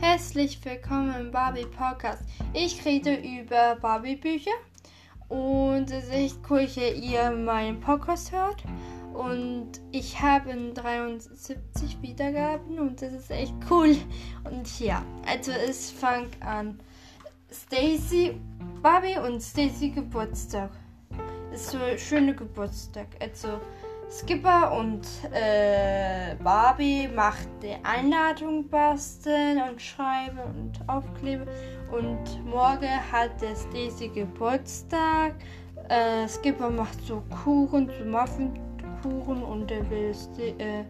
Herzlich willkommen im Barbie Podcast. Ich rede über Barbie Bücher und es ist echt cool, dass ihr meinen Podcast hört. Und ich habe 73 Wiedergaben und das ist echt cool. Und ja, also es fängt an. Stacy, Barbie und Stacy Geburtstag. Ist so ein schöner Geburtstag. Also Skipper und äh, Barbie macht die Einladung basteln und schreiben und aufkleben. Und morgen hat der Stacy Geburtstag. Äh, Skipper macht so Kuchen, so Muffinkuchen und er will äh,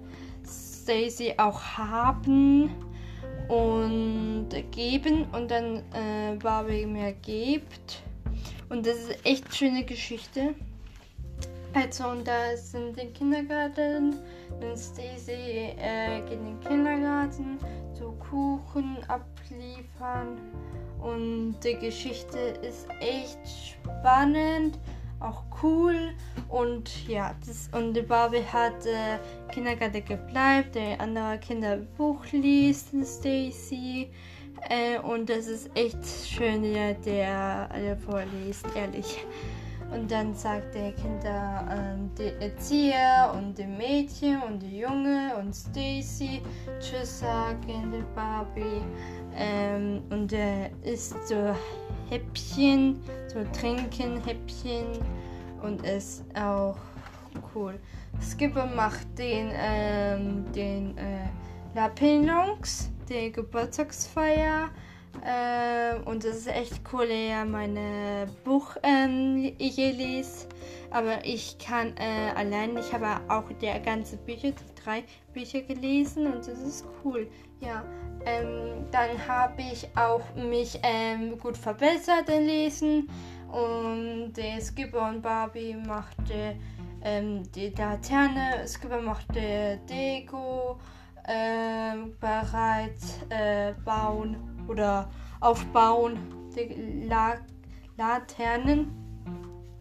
Stacy auch haben und geben und dann äh, Barbie mir gibt. Und das ist echt schöne Geschichte. Also, und da sind den Kindergarten. Dann Stacy äh, geht in den Kindergarten, so Kuchen abliefern. Und die Geschichte ist echt spannend, auch cool. Und ja, das, und die Barbie hat äh, Kindergarten gebleibt, der andere Kinderbuch liest, Stacy. Äh, und das ist echt schön, ja, der, der vorliest, ehrlich. Und dann sagt der Kinder, äh, die Erzieher und die Mädchen und die Junge und Stacy Tschüss sagen, die Barbie. Ähm, und er isst so Häppchen, so trinken Häppchen und ist auch cool. Skipper macht den, ähm, den äh, La Penance, Geburtstagsfeier. Ähm, und es ist echt cool, ja, meine Buch ähm, hier lese. Aber ich kann äh, allein, ich habe auch der ganze Bücher, die drei Bücher gelesen und das ist cool. Ja, ähm, dann habe ich auch mich ähm, gut verbessert im Lesen und der Skipper und Barbie machte ähm, die Laterne, Skipper machte Deko ähm, bereits äh, bauen oder aufbauen die La Laternen.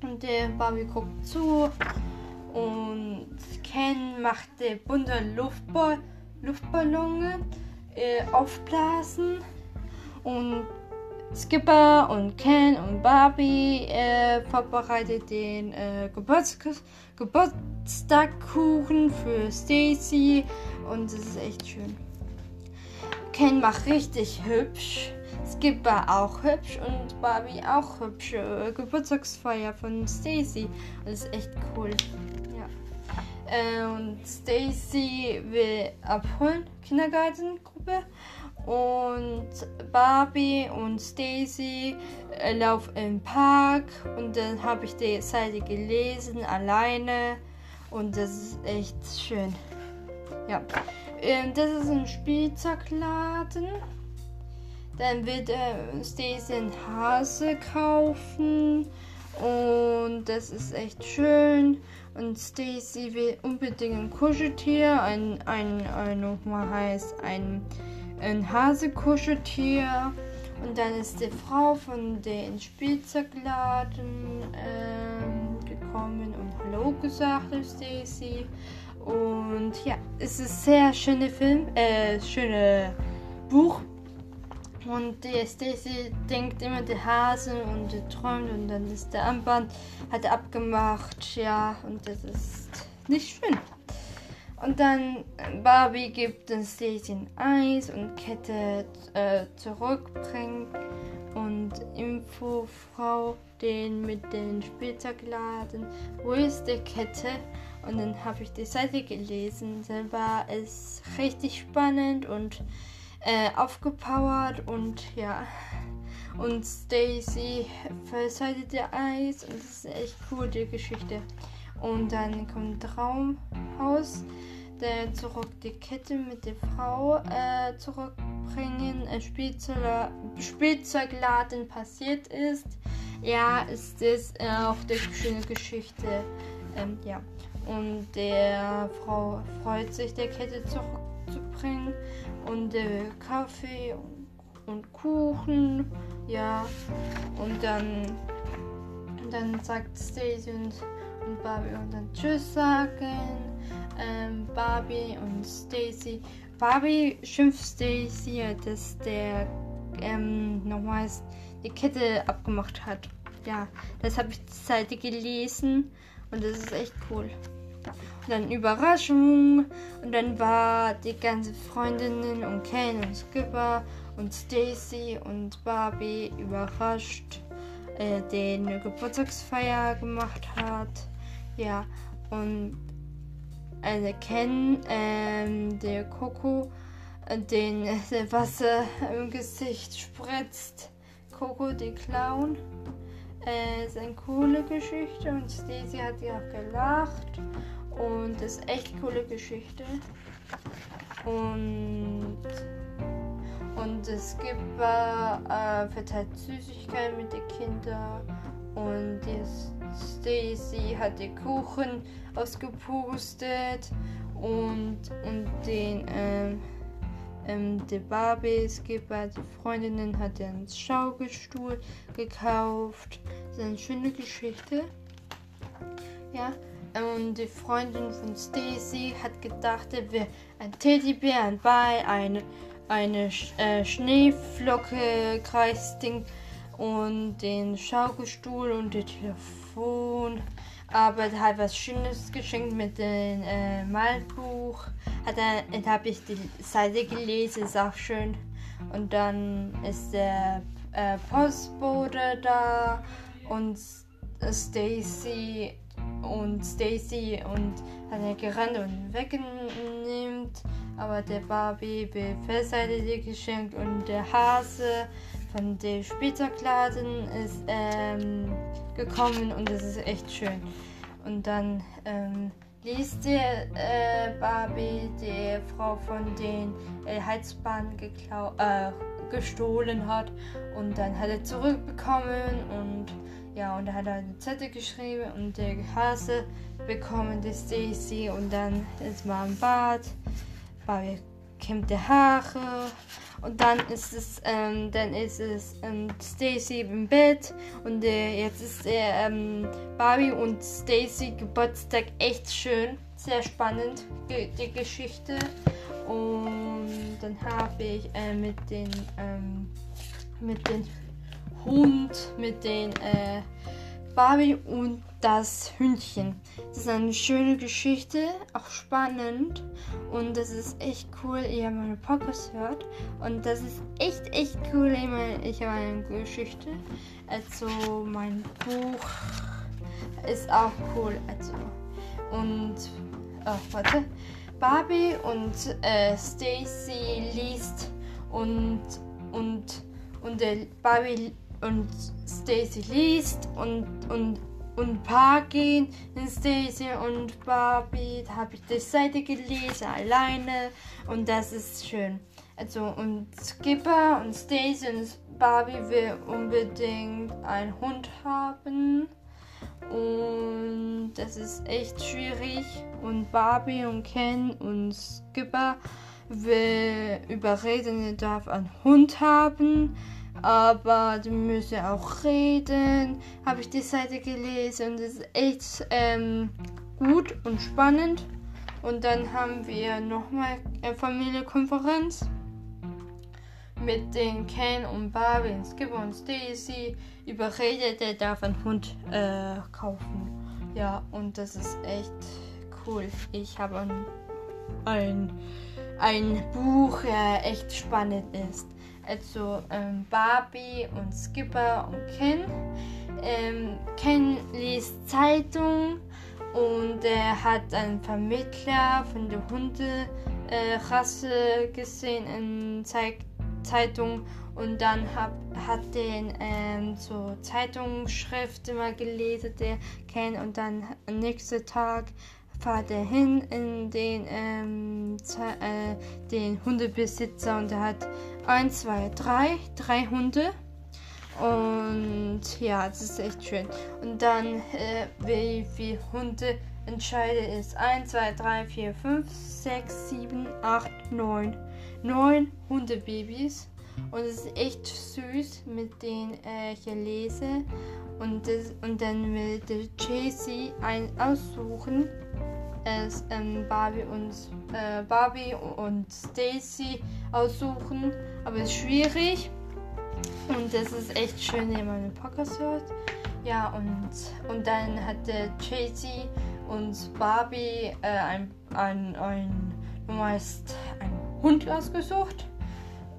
Und der Barbie guckt zu und Ken machte bunte Luftball Luftballone äh, aufblasen. Und Skipper und Ken und Barbie äh, vorbereitet den äh, Geburtstags Geburtstagkuchen für Stacy und es ist echt schön. Ken macht richtig hübsch. Skipper auch hübsch und Barbie auch hübsch. Äh, Geburtstagsfeier von Stacy. Das ist echt cool. Ja. Äh, und Stacy will abholen, Kindergartengruppe. Und Barbie und Stacy äh, laufen im Park. Und dann habe ich die Seite gelesen, alleine. Und das ist echt schön. Ja. Ähm, das ist ein Spielzeugladen. Dann wird äh, Stacy einen Hase kaufen. Und das ist echt schön. Und Stacy will unbedingt ein Kuscheltier. Ein, ein, ein nochmal heißt ein, ein Hase-Kuscheltier. Und dann ist die Frau von dem Spielzeugladen ähm, gekommen und Hallo gesagt Stacy. Und ja, es ist ein sehr schöner Film, äh, schöne Buch. Und die Stacy denkt immer die Hase und die träumt und dann ist der Armband hat abgemacht, ja, und das ist nicht schön. Und dann Barbie gibt Stacy ein Eis und Kette äh, zurückbringt und Infofrau den mit den Spielzeugladen, wo ist die Kette? Und dann habe ich die Seite gelesen. Dann war es richtig spannend und äh, aufgepowert und ja. Und Stacy verseitet ihr Eis und es ist echt cool, die Geschichte. Und dann kommt Traumhaus, der zurück die Kette mit der Frau äh, zurückbringen. Ein Spielzeug, Spielzeugladen passiert ist. Ja, ist das äh, auch die schöne Geschichte. Ähm, ja. Und der Frau freut sich, der Kette zurückzubringen. Und der Kaffee und, und Kuchen. Ja. Und dann, dann sagt Stacy und, und Barbie und dann Tschüss sagen. Ähm, Barbie und Stacy Barbie schimpft Stacy, dass der ähm, nochmals die Kette abgemacht hat. Ja, das habe ich die Seite gelesen und das ist echt cool. Und dann Überraschung und dann war die ganze Freundinnen und Ken und Skipper und Stacy und Barbie überrascht, äh, den Geburtstagsfeier gemacht hat. Ja, und eine Ken, ähm, der Coco, äh, den äh, Wasser im Gesicht spritzt. Coco, die Clown. Äh, ist eine coole Geschichte und Stacy hat ja auch gelacht. Und ist echt coole Geschichte. Und, und es gibt äh, verteilt Süßigkeiten mit den Kindern. Und die Stacy hat den Kuchen ausgepustet und, und den ähm, ähm, der Barbie Skipper, die Freundinnen hat einen Schaukelstuhl gekauft. Das ist eine schöne Geschichte. Ja, und die Freundin von Stacy hat gedacht, er wäre ein Teddybär, ein Ball, eine, eine äh, Schneeflocke, Kreisding und den Schaukelstuhl und das Telefon. Aber er hat was Schönes geschenkt mit dem äh, Malbuch. Hat er, habe ich die Seite gelesen, ist auch schön. Und dann ist der äh, Postbote da und Stacy und Stacy und hat er gerannt und wegnimmt. Aber der Barbie wird Festseite geschenkt und der Hase von den Spielzeugladen ist ähm, gekommen und es ist echt schön. Und dann ähm, liest die äh, Barbie die Frau von den äh, Heizbahnen äh, gestohlen hat und dann hat er zurückbekommen und ja und da hat er eine Zettel geschrieben und der Hase bekommen die Stacy und dann ist man im Bad. Barbie kämmt die Haare. Und dann ist es, ähm, dann ist es ähm, Stacy im Bett. Und äh, jetzt ist der ähm, Barbie und Stacy Geburtstag. Echt schön, sehr spannend. Die, die Geschichte. Und dann habe ich äh, mit den ähm, mit den Hund, mit den äh, Barbie und das Hündchen. Das ist eine schöne Geschichte, auch spannend und das ist echt cool, ihr meine Podcast hört und das ist echt, echt cool, ich habe eine Geschichte. Also mein Buch ist auch cool. Also und oh, warte. Barbie und äh, Stacy liest und und und der Barbie und Stacy liest und und und paar gehen in Stacy und Barbie. Da habe ich die Seite gelesen alleine und das ist schön. Also und Skipper und Stacy und Barbie will unbedingt einen Hund haben. Und das ist echt schwierig. Und Barbie und Ken und Skipper will überreden, er darf einen Hund haben aber musst ja auch reden. Habe ich die Seite gelesen und es ist echt ähm, gut und spannend. Und dann haben wir nochmal eine Familienkonferenz mit den Ken und Barbie und Skip und Stacy überredet, der darf einen Hund äh, kaufen. Ja, und das ist echt cool. Ich habe ein, ein, ein Buch, der echt spannend ist also ähm, Barbie und Skipper und Ken. Ähm, Ken liest Zeitung und er hat einen Vermittler von der Hunderasse äh, gesehen in Ze Zeitung und dann hab, hat den ähm, so Zeitungsschrift immer gelesen, der Ken und dann am nächsten Tag fahrt er hin in den, ähm, äh, den Hundebesitzer und er hat 1, 2, 3, drei Hunde. Und ja, das ist echt schön. Und dann, äh, wie viele Hunde entscheide ist 1, 2, 3, 4, 5, 6, 7, 8, 9. 9 Hundebabys. Und es ist echt süß, mit denen äh, lese. Und, das, und dann will der Chasey ein aussuchen es ähm, Barbie und äh, Barbie und Stacy aussuchen, aber es ist schwierig und es ist echt schön, wenn man den Podcast hört. Ja und und dann hatte Tracy und Barbie äh, ein, ein, ein, meist ein Hund ausgesucht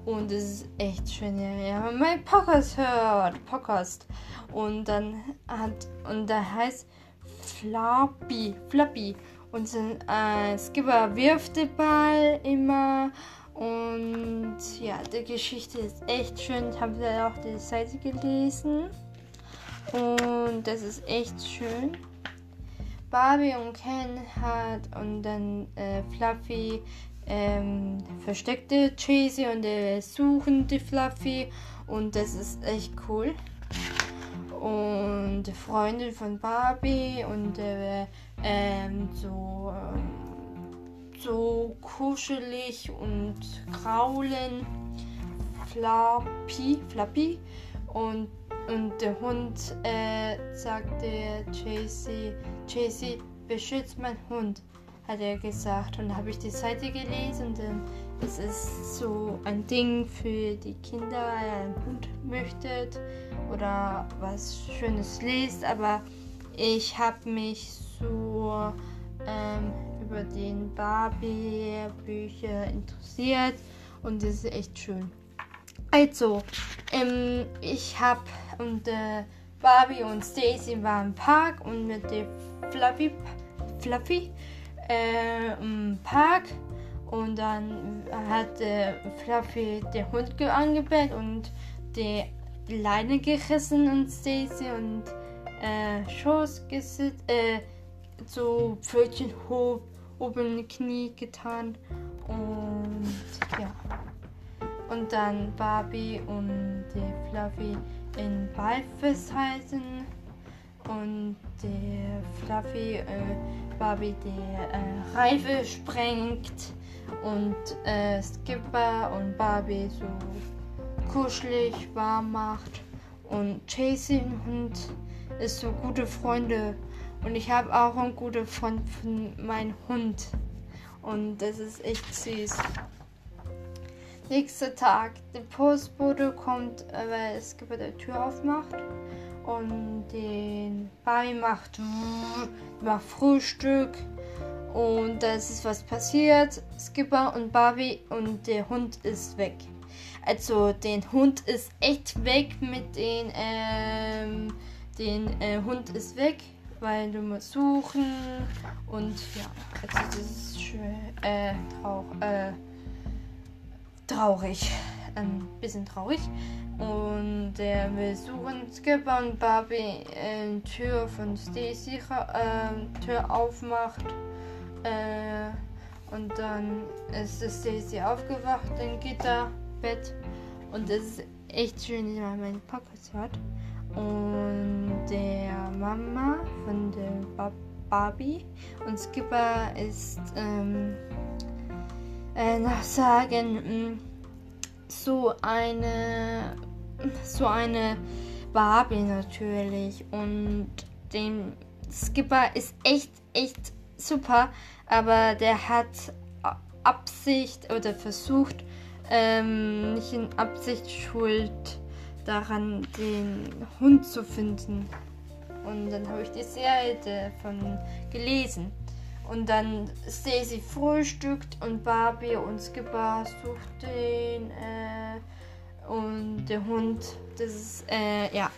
und es ist echt schön, ja, wenn man meinen Podcast hört, Podcast und dann hat und der heißt Flappy, Flappy und äh, Skipper wirft den Ball immer. Und ja, die Geschichte ist echt schön. Ich habe da auch die Seite gelesen. Und das ist echt schön. Barbie und Ken hat und dann äh, Fluffy ähm, versteckte Chasey und äh, suchen die Fluffy. Und das ist echt cool und Freundin von Barbie und äh, ähm, so, äh, so kuschelig und kraulen. Flappy, Flappy und, und der Hund äh, sagte Chasey, Chasey, beschützt mein Hund, hat er gesagt. Und habe ich die Seite gelesen und ähm, es ist so ein Ding für die Kinder, einen Hund möchtet oder was Schönes liest, aber ich habe mich so ähm, über den Barbie-Bücher interessiert und das ist echt schön. Also, ähm, ich habe und äh, Barbie und Stacy waren im Park und mit dem Fluffy, Fluffy im Park und dann hat äh, Fluffy den Hund angebellt und die Leine gerissen und Stacy und äh, Schoß gesitzt, äh, so Pfötchen hoch, oben Knie getan und ja. Und dann Barbie und die Fluffy in Ball festhalten und der Fluffy äh, Barbie die äh, Reife sprengt und äh, Skipper und Barbie so kuschelig warm macht. Und Chasey und ist so gute Freunde. Und ich habe auch einen guten Freund von meinem Hund. Und das ist echt süß. Nächster Tag. Der Postbote kommt, äh, weil gibt der Tür aufmacht. Und den Barbie macht, macht Frühstück. Und das ist was passiert. Skipper und Barbie und der Hund ist weg. Also den Hund ist echt weg mit den, ähm, den äh, Hund ist weg, weil du musst suchen und ja, also das ist schön, äh, trauch, äh, traurig, ein bisschen traurig. Und äh, wir suchen Skipper und Barbie äh, Tür von Stacy äh, Tür aufmacht. Äh, und dann ist Stacy aufgewacht im Gitterbett. Und es ist echt schön, dass man meinen Podcast hört. Und der Mama von der Barbie und Skipper ist ähm, äh, nach Sagen mm, so eine so eine Barbie natürlich und dem Skipper ist echt echt super, aber der hat Absicht oder versucht ähm, nicht in Absicht schuld daran, den Hund zu finden. Und dann habe ich die Seite von gelesen. Und dann Stacy frühstückt und Barbie und Skipper sucht den äh, und der Hund, das ist, äh, ja.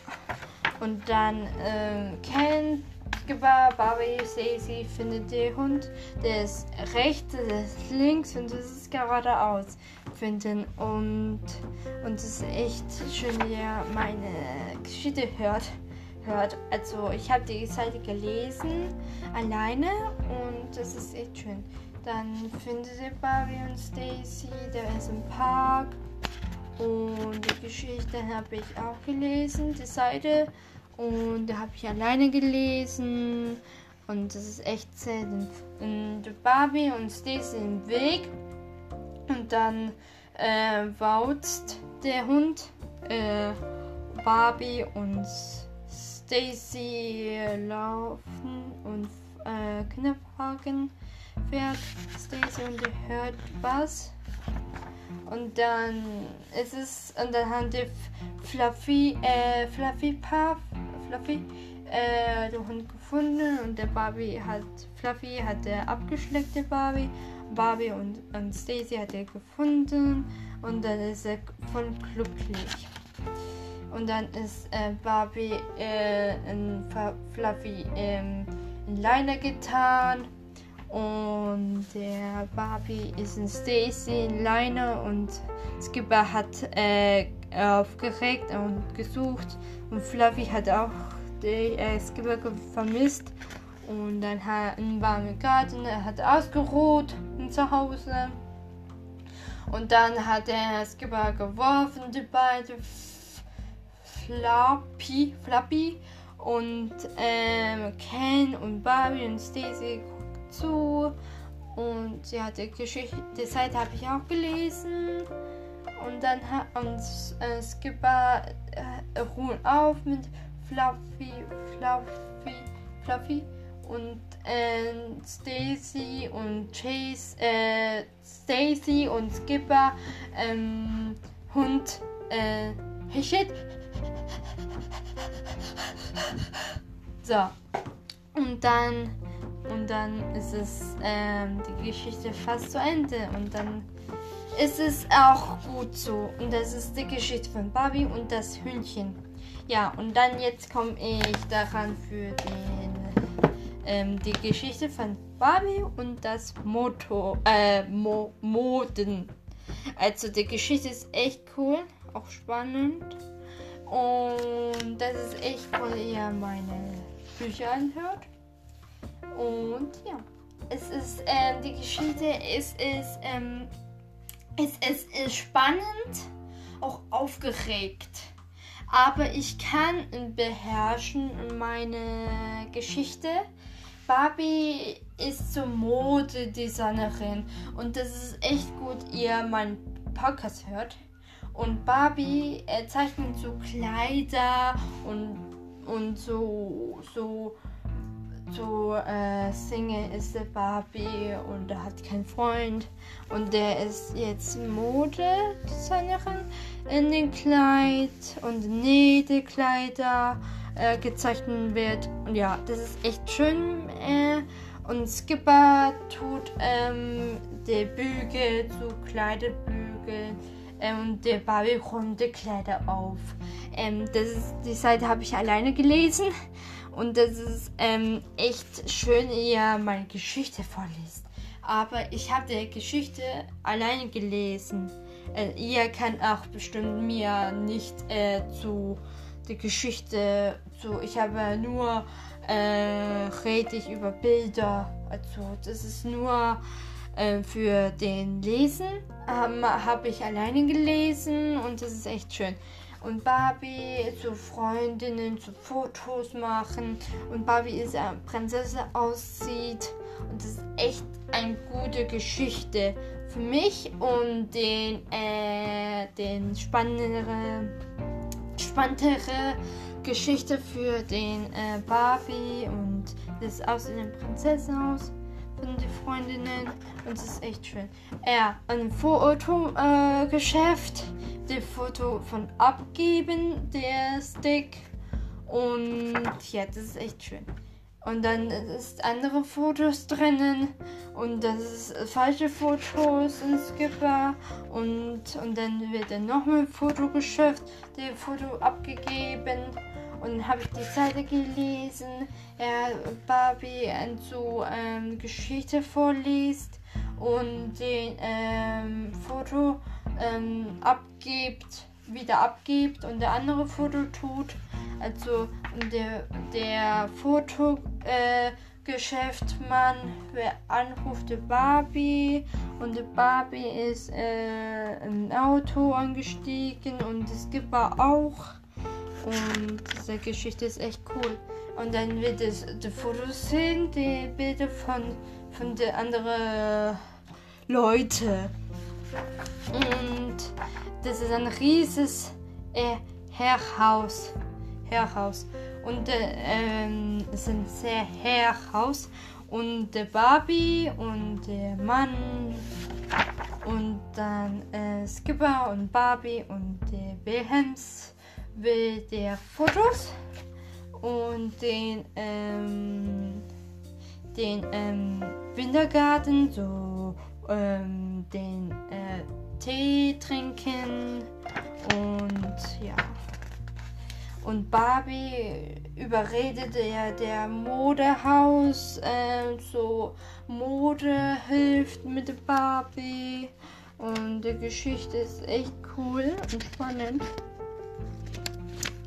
Und dann äh, Ken Skipper, Barbie, Stacy findet den Hund, der ist rechts, der ist links und das ist geradeaus finden und und es ist echt schön, wie ihr meine Geschichte hört. Hört. Also ich habe die Seite gelesen alleine und das ist echt schön. Dann findet ihr Barbie und Stacy, der ist im Park und die Geschichte habe ich auch gelesen, die Seite und da habe ich alleine gelesen und das ist echt selten. Und Barbie und Stacy im Weg und dann äh, wauzt der Hund. Äh, Barbie und Stacy laufen und äh, fragen. fährt Stacy und hört was. Und dann ist es, und dann haben Fluffy, äh, Fluffy Puff, Fluffy, äh, den Hund gefunden und der Barbie hat, Fluffy hat der abgeschleckte Barbie, Barbie und, und Stacy hat er gefunden und dann ist er voll glücklich. Und dann ist äh, Barbie äh, in Fluffy ähm, in Leine getan. Und der Barbie ist in Stacy in Leine und Skipper hat äh, aufgeregt und gesucht. Und Fluffy hat auch den äh, Skipper vermisst. Und dann hat ein warmer Garten, er hat ausgeruht zu Hause. Und dann hat er Skipper geworfen, die beiden Flappy, Flappy und ähm, Ken und Barbie und Stacy guckt zu. Und ja, die Geschichte, die Seite habe ich auch gelesen. Und dann hat uns äh, Skipper äh, ruhen auf mit Fluffy, Fluffy, Fluffy und äh, Stacy und Chase, äh, Stacy und Skipper, ähm, Hund, äh, shit, so. Und dann, und dann ist es ähm, die Geschichte fast zu Ende. Und dann ist es auch gut so. Und das ist die Geschichte von Barbie und das Hühnchen. Ja, und dann jetzt komme ich daran für den, ähm, die Geschichte von Barbie und das Motor, äh, Mo Moden. Also die Geschichte ist echt cool, auch spannend. Und das ist echt cool, ihr meine Bücher anhört. Und ja, es ist, ähm, die Geschichte ist, ist, ähm, es, es ist spannend, auch aufgeregt. Aber ich kann beherrschen meine Geschichte. Barbie ist so Modedesignerin und das ist echt gut, ihr meinen Podcast hört. Und Barbie äh, zeichnet so Kleider und, und so, so, so äh, Single ist der Barbie und er hat keinen Freund. Und der ist jetzt Modedesignerin in den Kleid und Nähtekleider äh, gezeichnet wird. Und ja, das ist echt schön. Äh, und Skipper tut ähm, die Bügel zu Kleiderbügeln ähm, der Barbie runde Kleider auf. Ähm, das ist, die Seite habe ich alleine gelesen und das ist ähm, echt schön, ihr meine Geschichte vorliest. Aber ich habe die Geschichte alleine gelesen. Äh, ihr kann auch bestimmt mir nicht äh, zu der Geschichte zu. Ich habe nur äh, rede ich über Bilder. Also das ist nur äh, für den Lesen ähm, habe ich alleine gelesen und das ist echt schön. Und Barbie zu Freundinnen, zu Fotos machen und Barbie ist eine Prinzessin aussieht. Und das ist echt eine gute Geschichte für mich und den, äh, den spannendere, spannendere Geschichte für den äh, Barbie und das aussehen Prinzessin aus von den Freundinnen. Und es ist echt schön. Er ein Fotogeschäft, äh, das Foto von abgeben, der Stick. Und ja, das ist echt schön. Und dann ist andere Fotos drinnen. Und das ist falsche Fotos in Skipper. Und, und dann wird dann noch ein Fotogeschäft, der Foto abgegeben dann habe ich die Seite gelesen, er Barbie so ähm, Geschichte vorliest und den ähm, Foto ähm, abgibt, wieder abgibt und der andere Foto tut. Also der, der Fotogeschäftmann äh, anruft Barbie und Barbie ist äh, im Auto angestiegen und es gibt auch. Und diese Geschichte ist echt cool. Und dann wird es die Fotos sehen, die Bilder von, von den anderen Leuten. Und das ist ein riesiges äh, Herrhaus. Herrhaus. Und äh, ähm, es ist ein sehr Herrhaus. und der Barbie und der Mann und dann äh, Skipper und Barbie und der Wilhelms will der Fotos und den ähm, den ähm, Wintergarten so ähm, den äh, Tee trinken und ja und Barbie überredet der, der Modehaus, äh, so Mode hilft mit Barbie. Und die Geschichte ist echt cool und spannend.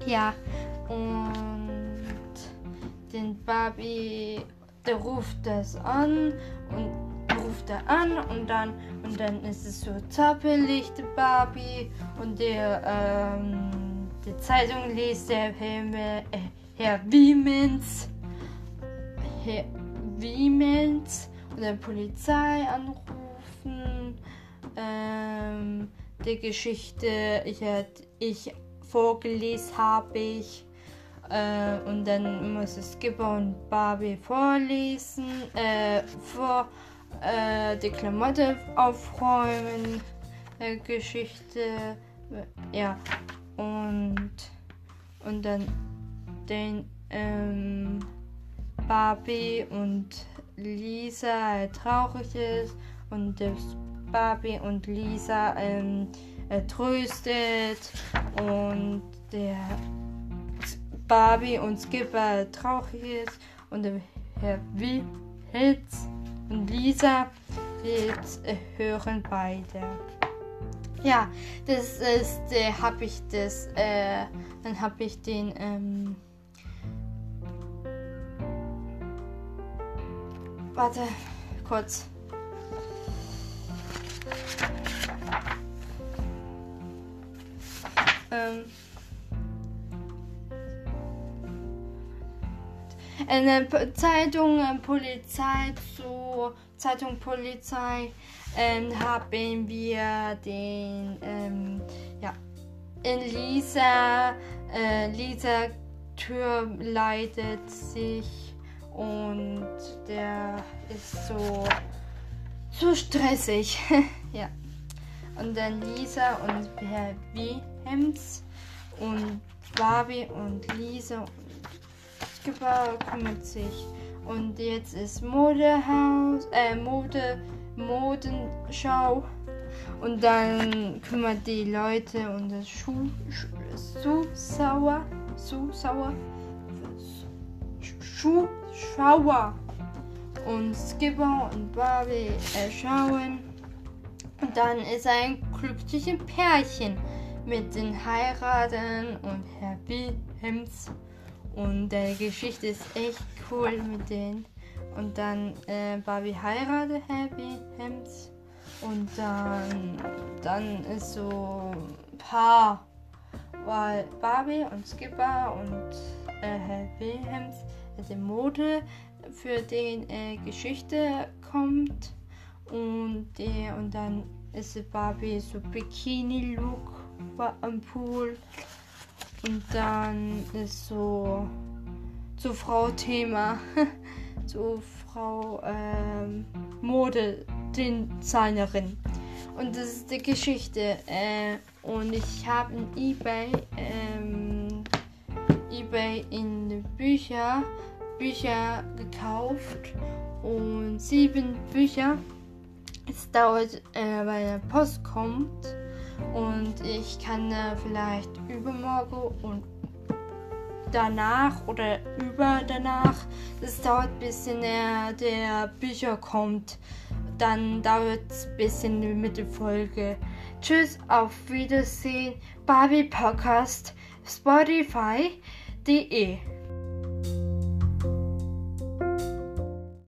Ja, und den Barbie, der ruft das an und ruft er an und dann und dann ist es so zappelig, die Barbie und der ähm, die Zeitung liest der Herr, äh, Herr Wiemens, Herr Wiemens und der Polizei anrufen. Ähm, die Geschichte, ich, ich vorgelesen habe ich. Äh, und dann muss es Skipper und Barbie vorlesen, äh, vor äh, die Klamotte aufräumen, äh, Geschichte, ja, und, und dann den ähm, Barbie und Lisa traurig ist und das Barbie und Lisa ähm, tröstet und der Barbie und Skipper traurig ist und der Herr Wilhelms und Lisa jetzt hören beide. Ja, das ist, äh, habe ich das, äh, dann habe ich den, ähm, warte, kurz. Ähm, eine Zeitung, Polizei zu Zeitung Polizei ähm, haben wir den ähm, ja, in Lisa äh, Lisa Tür leitet sich und der ist so so stressig. Ja. Und dann Lisa und Herr Wilhelms und Barbie und Lisa und Skipper kümmert sich und jetzt ist Modehaus, äh, Mode, Modenschau. Und dann kümmert die Leute um das Schuh, Schuh, sauer, Schuh, sauer, Schuhschauer. Und Skipper und Barbie äh, schauen. Und dann ist ein glückliches Pärchen mit den Heiraten und Herr Wilhelms und die Geschichte ist echt cool mit denen. Und dann äh, Barbie heiratet Happy Hems. Und dann, dann ist so ein Paar, weil Barbie und Skipper und äh, Happy Hems die Mode für den äh, Geschichte kommt. Und, äh, und dann ist Barbie so Bikini-Look am Pool. Und dann ist so zu Frau Thema, zu Frau ähm, Modedesignerin. Und das ist die Geschichte. Äh, und ich habe in eBay, ähm, eBay in Bücher, Bücher gekauft und sieben Bücher. Es dauert, äh, weil der Post kommt. Und ich kann äh, vielleicht übermorgen und danach oder über danach, das dauert ein bisschen, äh, der Bücher kommt. Dann dauert es ein bisschen mit der Folge. Tschüss, auf Wiedersehen, Barbie Podcast, Spotify.de.